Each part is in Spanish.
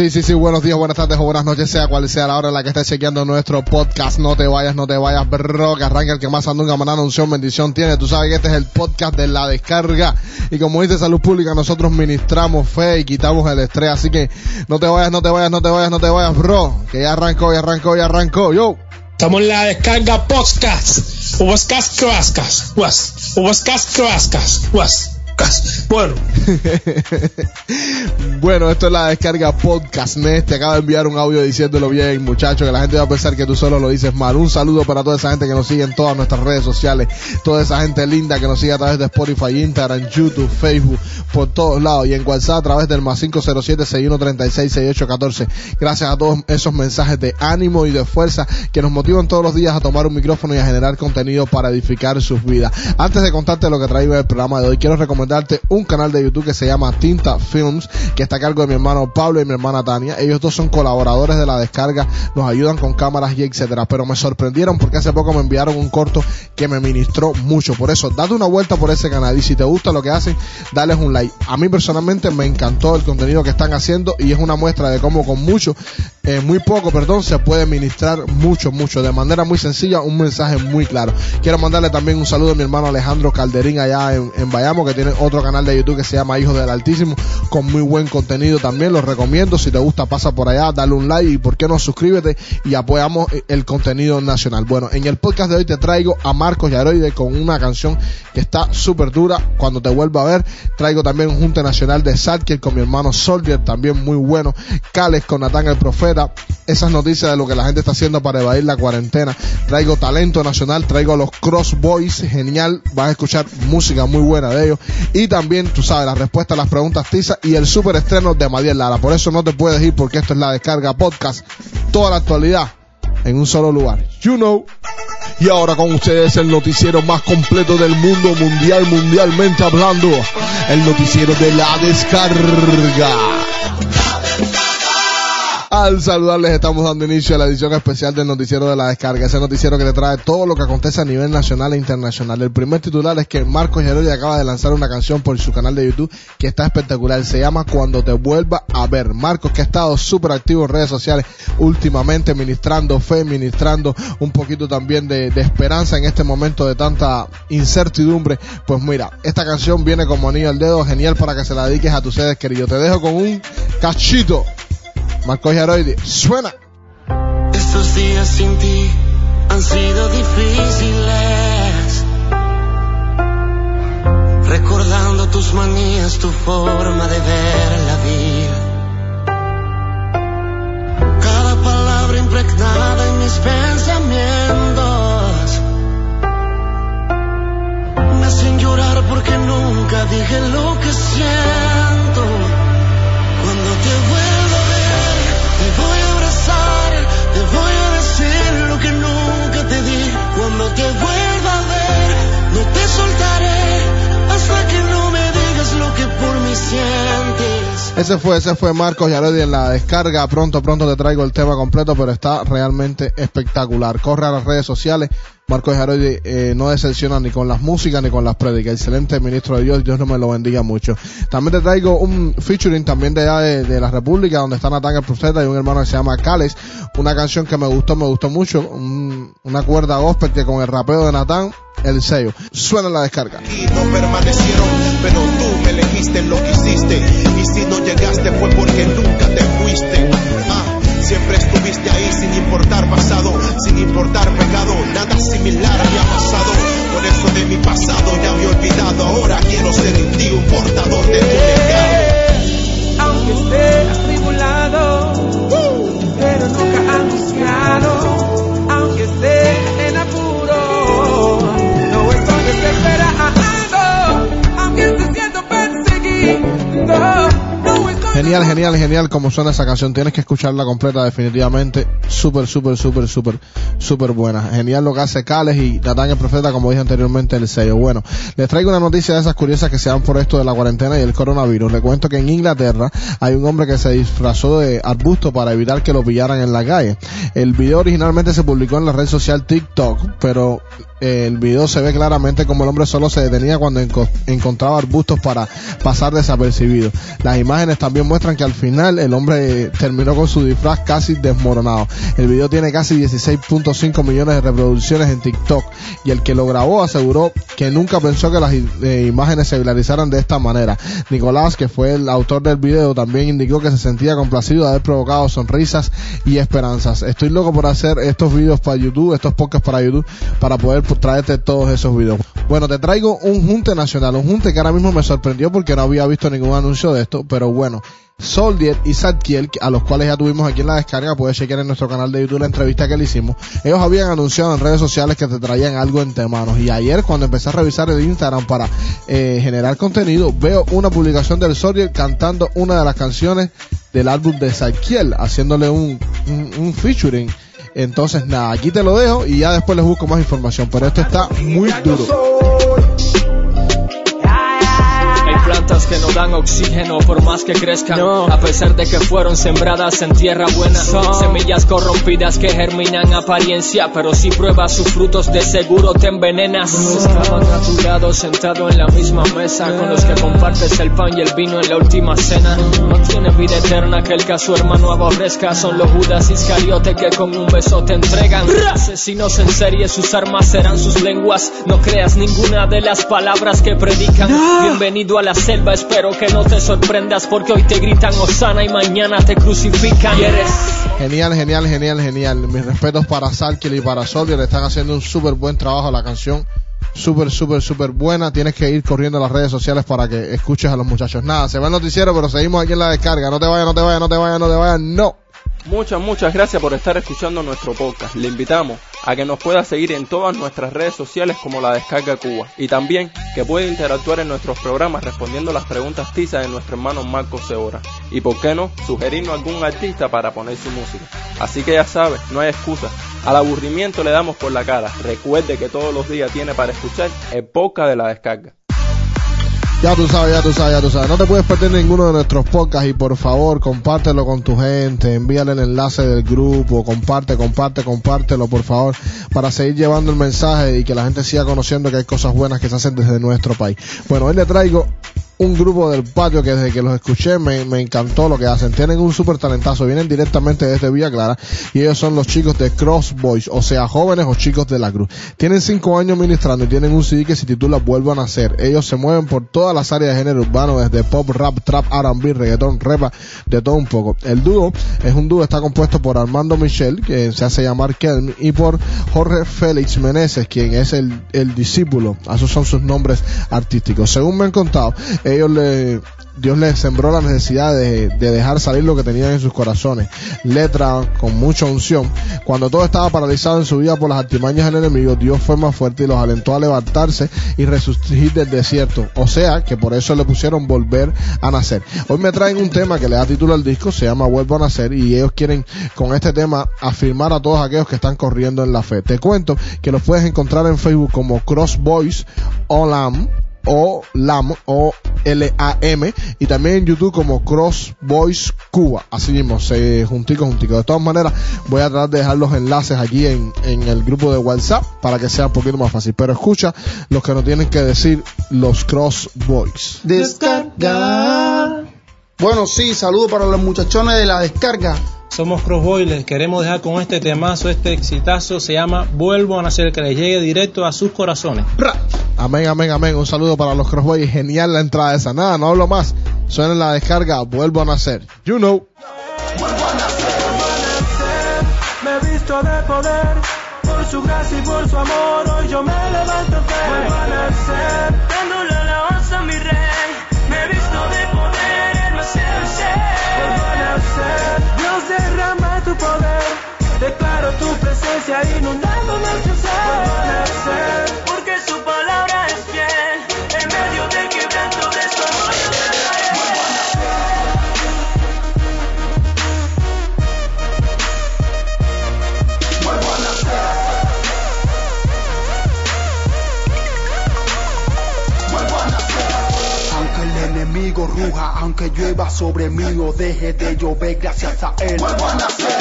Sí, sí, sí, buenos días, buenas tardes o buenas noches, sea cual sea la hora en la que estés chequeando nuestro podcast. No te vayas, no te vayas, bro, que arranca el que más anda una unción, bendición tiene. Tú sabes que este es el podcast de la descarga. Y como dice Salud Pública, nosotros ministramos fe y quitamos el estrés. Así que no te vayas, no te vayas, no te vayas, no te vayas, bro. Que ya arrancó, ya arrancó, ya arrancó. Yo. Estamos en la descarga podcast. Podcast. Was. Podcast crascas. Bueno. esto es la descarga podcast Nest. Te acaba de enviar un audio diciéndolo bien, muchachos, que la gente va a pensar que tú solo lo dices mal. Un saludo para toda esa gente que nos sigue en todas nuestras redes sociales, toda esa gente linda que nos sigue a través de Spotify, Instagram, YouTube, Facebook, por todos lados y en WhatsApp a través del más 507-6136-6814. Gracias a todos esos mensajes de ánimo y de fuerza que nos motivan todos los días a tomar un micrófono y a generar contenido para edificar sus vidas. Antes de contarte lo que traigo en el programa de hoy, quiero recomendar darte un canal de YouTube que se llama Tinta Films, que está a cargo de mi hermano Pablo y mi hermana Tania. Ellos dos son colaboradores de la descarga, nos ayudan con cámaras y etcétera. Pero me sorprendieron porque hace poco me enviaron un corto que me ministró mucho. Por eso, date una vuelta por ese canal y si te gusta lo que hacen, dale un like. A mí personalmente me encantó el contenido que están haciendo y es una muestra de cómo con mucho, eh, muy poco, perdón, se puede ministrar mucho, mucho, de manera muy sencilla, un mensaje muy claro. Quiero mandarle también un saludo a mi hermano Alejandro Calderín allá en, en Bayamo, que tiene otro canal de YouTube que se llama Hijos del Altísimo, con muy buen contenido también. Los recomiendo. Si te gusta, pasa por allá, dale un like y por qué no suscríbete y apoyamos el contenido nacional. Bueno, en el podcast de hoy te traigo a Marcos Yaroide con una canción que está súper dura. Cuando te vuelva a ver, traigo también un junte nacional de Sadkiel con mi hermano Soldier, también muy bueno. Cales con Natán el Profeta. Esas noticias de lo que la gente está haciendo para evadir la cuarentena. Traigo talento nacional, traigo a los Cross Boys, genial. Vas a escuchar música muy buena de ellos. Y también, tú sabes, la respuesta a las preguntas tiza y el super estreno de Madiel Lara. Por eso no te puedes ir porque esto es la descarga podcast. Toda la actualidad en un solo lugar. You know. Y ahora con ustedes el noticiero más completo del mundo mundial, mundialmente hablando. El noticiero de la descarga. Al saludarles estamos dando inicio a la edición especial del noticiero de la descarga, ese noticiero que te trae todo lo que acontece a nivel nacional e internacional. El primer titular es que Marcos Geroy acaba de lanzar una canción por su canal de YouTube que está espectacular, se llama Cuando te vuelva a ver. Marcos que ha estado súper activo en redes sociales últimamente, ministrando fe, ministrando un poquito también de, esperanza en este momento de tanta incertidumbre. Pues mira, esta canción viene como anillo al dedo, genial para que se la dediques a tus seres queridos. Te dejo con un cachito Yaroide, suena. Estos días sin ti han sido difíciles. Recordando tus manías, tu forma de ver la vida. Cada palabra impregnada en mis pensamientos. Me hacen llorar porque nunca dije lo que siento. Ese fue, ese fue Marcos Yarodi en la descarga. Pronto, pronto te traigo el tema completo, pero está realmente espectacular. Corre a las redes sociales. Marcos Yaroidi eh, no decepciona ni con las músicas ni con las prédicas. Excelente ministro de Dios, Dios no me lo bendiga mucho. También te traigo un featuring también de allá de, la República, donde está Natán el Profeta y un hermano que se llama Cales. Una canción que me gustó, me gustó mucho. Un- una cuerda gospel que con el rapeo de Natán, el sello. Suena en la descarga. y no permanecieron, pero tú me elegiste lo que hiciste. Genial, genial, genial como suena esa canción. Tienes que escucharla completa definitivamente. Súper, súper, súper, súper, súper buena. Genial lo que hace Cales y Natán el Profeta, como dije anteriormente, el sello. Bueno, les traigo una noticia de esas curiosas que se dan por esto de la cuarentena y el coronavirus. Le cuento que en Inglaterra hay un hombre que se disfrazó de arbusto para evitar que lo pillaran en la calle. El video originalmente se publicó en la red social TikTok, pero el video se ve claramente como el hombre solo se detenía cuando enco- encontraba arbustos para pasar desapercibido. Las imágenes también muestran que al final el hombre terminó con su disfraz casi desmoronado. El video tiene casi 16.5 millones de reproducciones en TikTok y el que lo grabó aseguró que nunca pensó que las eh, imágenes se viralizaran de esta manera. Nicolás, que fue el autor del video, también indicó que se sentía complacido de haber provocado sonrisas y esperanzas. Estoy loco por hacer estos videos para YouTube, estos podcasts para YouTube, para poder pues, traerte todos esos videos. Bueno, te traigo un junte nacional, un junte que ahora mismo me sorprendió porque no había visto ningún anuncio de esto, pero bueno. Soldier y Zadkiel, a los cuales ya tuvimos aquí en la descarga, puedes chequear en nuestro canal de YouTube la entrevista que le hicimos. Ellos habían anunciado en redes sociales que te traían algo entre manos. Y ayer, cuando empecé a revisar el Instagram para eh, generar contenido, veo una publicación del Soldier cantando una de las canciones del álbum de Zadkiel, haciéndole un, un featuring. Entonces, nada, aquí te lo dejo y ya después les busco más información. Pero esto está muy duro. Plantas que no dan oxígeno por más que crezcan, a pesar de que fueron sembradas en tierra buena. Semillas corrompidas que germinan apariencia, pero si pruebas sus frutos de seguro te envenenas. Estaban a tu lado sentado en la misma mesa con los que compartes el pan y el vino en la última cena. No tiene vida eterna que el que a su hermano aborrezca. Son los Judas Iscariote que con un beso te entregan. Asesinos en serie, sus armas serán sus lenguas. No creas ninguna de las palabras que predican. Bienvenido a la selva, espero que no te sorprendas porque hoy te gritan Osana y mañana te crucifican. Y eres Genial, genial, genial, genial. Mis respetos para Salkiel y para Soldier. Están haciendo un súper buen trabajo. La canción súper, súper, súper buena. Tienes que ir corriendo a las redes sociales para que escuches a los muchachos. Nada, se va el noticiero, pero seguimos aquí en la descarga. No te vayas, no te vayas, no te vayas, no te vayas. No. Muchas, muchas gracias por estar escuchando nuestro podcast. Le invitamos a que nos pueda seguir en todas nuestras redes sociales como la Descarga Cuba y también que puede interactuar en nuestros programas respondiendo las preguntas tizas de nuestro hermano Marco Seora. Y por qué no, sugerirnos algún artista para poner su música. Así que ya sabe, no hay excusa. Al aburrimiento le damos por la cara. Recuerde que todos los días tiene para escuchar el podcast de la Descarga. Ya tú sabes, ya tú sabes, ya tú sabes. No te puedes perder ninguno de nuestros podcasts y por favor compártelo con tu gente, envíale el enlace del grupo, comparte, comparte, compártelo por favor para seguir llevando el mensaje y que la gente siga conociendo que hay cosas buenas que se hacen desde nuestro país. Bueno, hoy le traigo un grupo del patio que desde que los escuché me, me encantó lo que hacen. Tienen un súper talentazo, vienen directamente desde Villa Clara y ellos son los chicos de Cross Boys, o sea, jóvenes o chicos de la cruz. Tienen cinco años ministrando y tienen un CD que se titula Vuelvo a Nacer. Ellos se mueven por todas las áreas de género urbano, desde pop, rap, trap, R&B, reggaetón, repa, de todo un poco. El dúo es un dúo, está compuesto por Armando Michel, que se hace llamar Kelm, y por Jorge Félix Meneses, quien es el, el discípulo. Esos son sus nombres artísticos. Según me han contado, ellos le, Dios les sembró la necesidad de, de dejar salir lo que tenían en sus corazones. Letra con mucha unción. Cuando todo estaba paralizado en su vida por las artimañas del enemigo, Dios fue más fuerte y los alentó a levantarse y resucitar del desierto. O sea, que por eso le pusieron volver a nacer. Hoy me traen un tema que le da título al disco, se llama Vuelvo a nacer y ellos quieren con este tema afirmar a todos aquellos que están corriendo en la fe. Te cuento que los puedes encontrar en Facebook como Cross Boys Olam o LAM o L-A-M y también en YouTube como Cross Boys Cuba. Así mismo se juntico juntico. De todas maneras voy a tratar de dejar los enlaces aquí en, en el grupo de WhatsApp para que sea un poquito más fácil. Pero escucha los que nos tienen que decir los Cross Boys Descarga. Bueno, sí, saludo para los muchachones de la descarga. Somos Crossboy, les queremos dejar con este temazo, este exitazo, se llama Vuelvo a nacer, que les llegue directo a sus corazones. Ra. amén amén amén un saludo para los Cross Boys genial la entrada esa nada no hablo más suena en la descarga vuelvo a nacer you know Me he visto de poder, por su gracia y por su amor, hoy yo me levanto fe. Vuelvo a nacer, nacer, Dios derrama tu poder. Declaro tu presencia inundando nuestro ser. Aunque llueva sobre mí o deje de llover gracias a él. Vuelvo a nacer,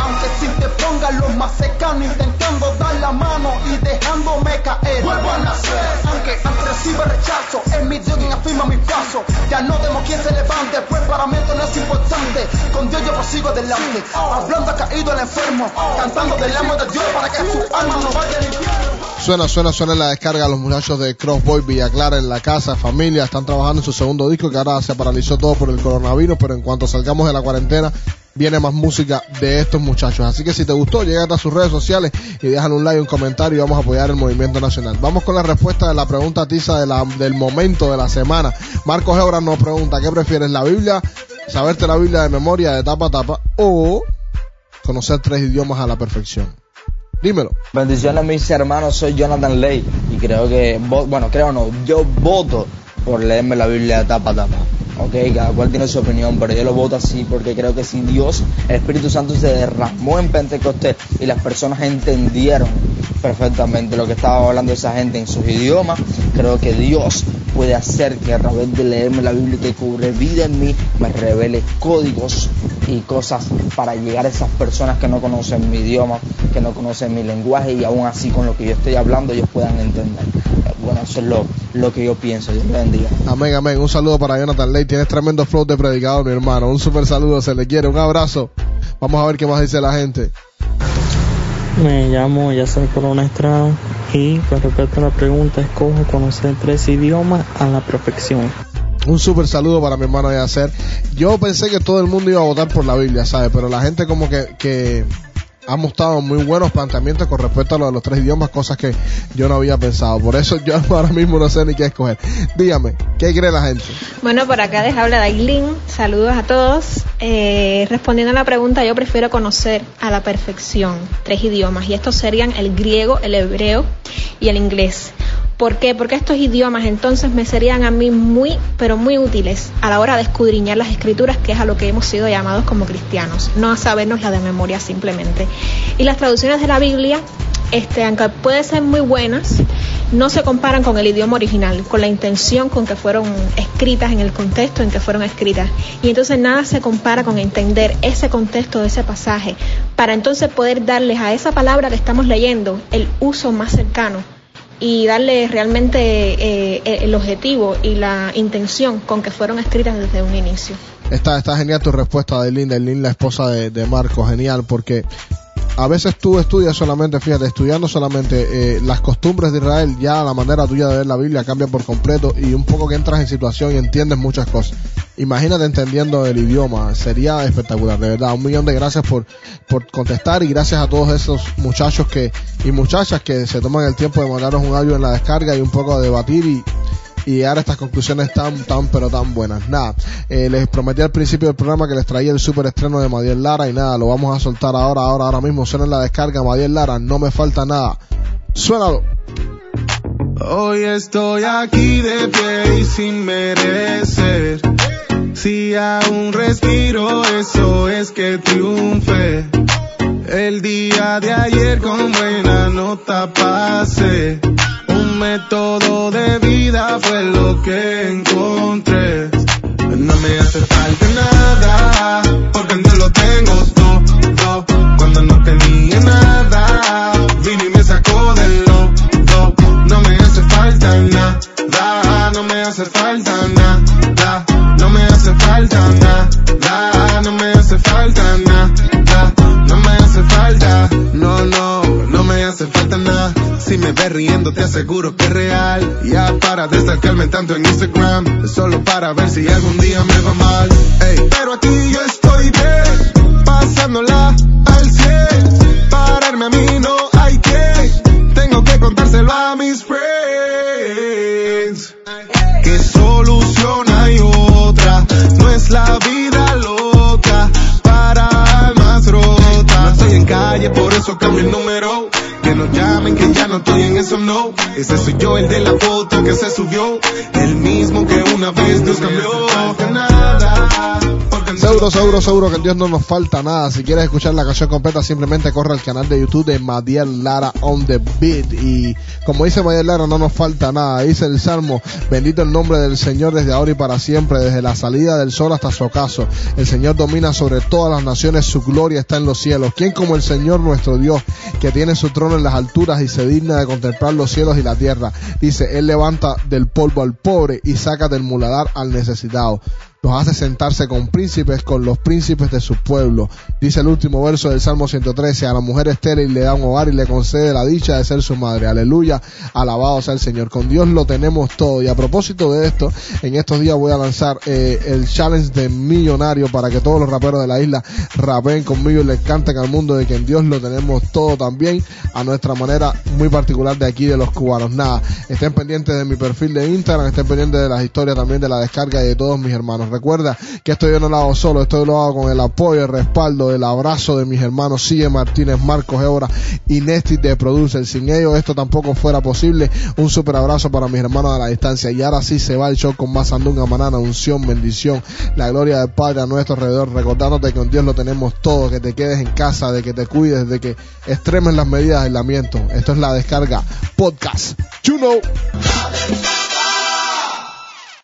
aunque si te pongan los más cercanos intentando dar la mano y dejándome caer. Vuelvo a nacer, aunque aunque reciba rechazo, es mi Dios quien afirma mi paso. Ya no demo quien se levante, pues para mí esto no es importante. Con Dios yo prosigo adelante, hablando ha caído el enfermo, cantando del amo de Dios para que su alma no vaya al infierno. Suena, suena, suena en la descarga los muchachos de Crossboy Villa Clara en la casa, familia, están trabajando en su segundo disco que ahora se paralizó todo por el coronavirus, pero en cuanto salgamos de la cuarentena viene más música de estos muchachos. Así que si te gustó, llega a sus redes sociales y déjale un like, un comentario y vamos a apoyar el movimiento nacional. Vamos con la respuesta de la pregunta tiza del momento de la semana. Marcos Ebra nos pregunta, ¿qué prefieres, la Biblia, saberte la Biblia de memoria de tapa a tapa o conocer tres idiomas a la perfección? Dímelo. Bendiciones mis hermanos, soy Jonathan Ley y creo que, bueno, creo no, yo voto por leerme la Biblia tapa a tapa. Ok, cada cual tiene su opinión, pero yo lo voto así porque creo que si Dios, el Espíritu Santo se derramó en Pentecostés y las personas entendieron perfectamente lo que estaba hablando esa gente en sus idiomas, creo que Dios puede hacer que a través de leerme la Biblia que cubre vida en mí, me revele códigos y cosas para llegar a esas personas que no conocen mi idioma, que no conocen mi lenguaje y aún así con lo que yo estoy hablando ellos puedan entender. Bueno, eso es lo, lo que yo pienso. Dios bendiga. Amén, amén. Un saludo para Jonathan Ley. Tienes tremendo flow de predicador, mi hermano. Un super saludo, se le quiere. Un abrazo. Vamos a ver qué más dice la gente. Me llamo Yasser Corona Estrada y con respecto a la pregunta, escojo conocer tres idiomas a la perfección. Un super saludo para mi hermano Yacer. Yo pensé que todo el mundo iba a votar por la Biblia, ¿sabes? Pero la gente como que, que ha mostrado muy buenos planteamientos con respecto a lo de los tres idiomas, cosas que yo no había pensado. Por eso yo ahora mismo no sé ni qué escoger. Dígame, ¿qué cree la gente? Bueno, por acá les habla Dailin. Saludos a todos. Eh, respondiendo a la pregunta, yo prefiero conocer a la perfección tres idiomas y estos serían el griego, el hebreo y el inglés. ¿Por qué? Porque estos idiomas entonces me serían a mí muy, pero muy útiles a la hora de escudriñar las escrituras, que es a lo que hemos sido llamados como cristianos, no a sabernos la de memoria simplemente. Y las traducciones de la Biblia, este, aunque pueden ser muy buenas, no se comparan con el idioma original, con la intención con que fueron escritas, en el contexto en que fueron escritas. Y entonces nada se compara con entender ese contexto de ese pasaje, para entonces poder darles a esa palabra que estamos leyendo el uso más cercano y darle realmente eh, el objetivo y la intención con que fueron escritas desde un inicio. Está, está genial tu respuesta de Linda, la esposa de, de Marco, genial, porque a veces tú estudias solamente, fíjate, estudiando solamente eh, las costumbres de Israel, ya la manera tuya de ver la Biblia cambia por completo y un poco que entras en situación y entiendes muchas cosas. Imagínate entendiendo el idioma, sería espectacular, de verdad. Un millón de gracias por, por contestar y gracias a todos esos muchachos que y muchachas que se toman el tiempo de mandarnos un audio en la descarga y un poco de debatir y, y llegar a estas conclusiones tan, tan, pero tan buenas. Nada, eh, les prometí al principio del programa que les traía el super estreno de Madiel Lara y nada, lo vamos a soltar ahora, ahora, ahora mismo. Suena en la descarga Madiel Lara, no me falta nada. Suénalo. Hoy estoy aquí de pie y sin merecer. Si aún respiro, eso es que triunfe. El día de ayer con buena nota pasé. Un método de vida fue lo que encontré. Aseguro que es real. Ya para de stalkearme tanto en Instagram, solo para ver si algún día me va mal. Ey, pero aquí yo estoy bien, pasándola al 100. Pararme a mí no hay que, tengo que contárselo a mis friends. ¿Qué solución hay otra? No es la vida loca para almas rotas. No estoy en calle, por eso cambio el número. Que no llamen, que ya no eso, no. Ese soy yo, el de la foto que se subió. El mismo que una vez Dios cambió. Seguro, seguro, seguro que en Dios no nos falta nada. Si quieres escuchar la canción completa, simplemente corre al canal de YouTube de Madiel Lara on the Beat. Y como dice Madiel Lara, no nos falta nada. Dice el Salmo, bendito el nombre del Señor desde ahora y para siempre, desde la salida del sol hasta su ocaso. El Señor domina sobre todas las naciones, su gloria está en los cielos. ¿Quién como el Señor nuestro Dios, que tiene su trono en las alturas y se digna de contemplar los cielos y la tierra? Dice, Él levanta del polvo al pobre y saca del muladar al necesitado los hace sentarse con príncipes, con los príncipes de su pueblo. Dice el último verso del Salmo 113, a la mujer estéril le da un hogar y le concede la dicha de ser su madre. Aleluya, alabado sea el Señor. Con Dios lo tenemos todo. Y a propósito de esto, en estos días voy a lanzar eh, el challenge de millonario para que todos los raperos de la isla rapen conmigo y les canten al mundo de que en Dios lo tenemos todo también a nuestra manera muy particular de aquí de los cubanos. Nada, estén pendientes de mi perfil de Instagram, estén pendientes de las historias también de la descarga y de todos mis hermanos. Recuerda que esto yo no lo hago solo, esto yo lo hago con el apoyo, el respaldo, el abrazo de mis hermanos Sigue Martínez, Marcos Ebra y Nesty de Producer. Sin ellos esto tampoco fuera posible. Un super abrazo para mis hermanos a la distancia. Y ahora sí se va el show con más andunga, manana, unción, bendición, la gloria del Padre a nuestro alrededor, recordándote que con Dios lo tenemos todo, que te quedes en casa, de que te cuides, de que extremen las medidas de aislamiento. Esto es la descarga podcast. Know.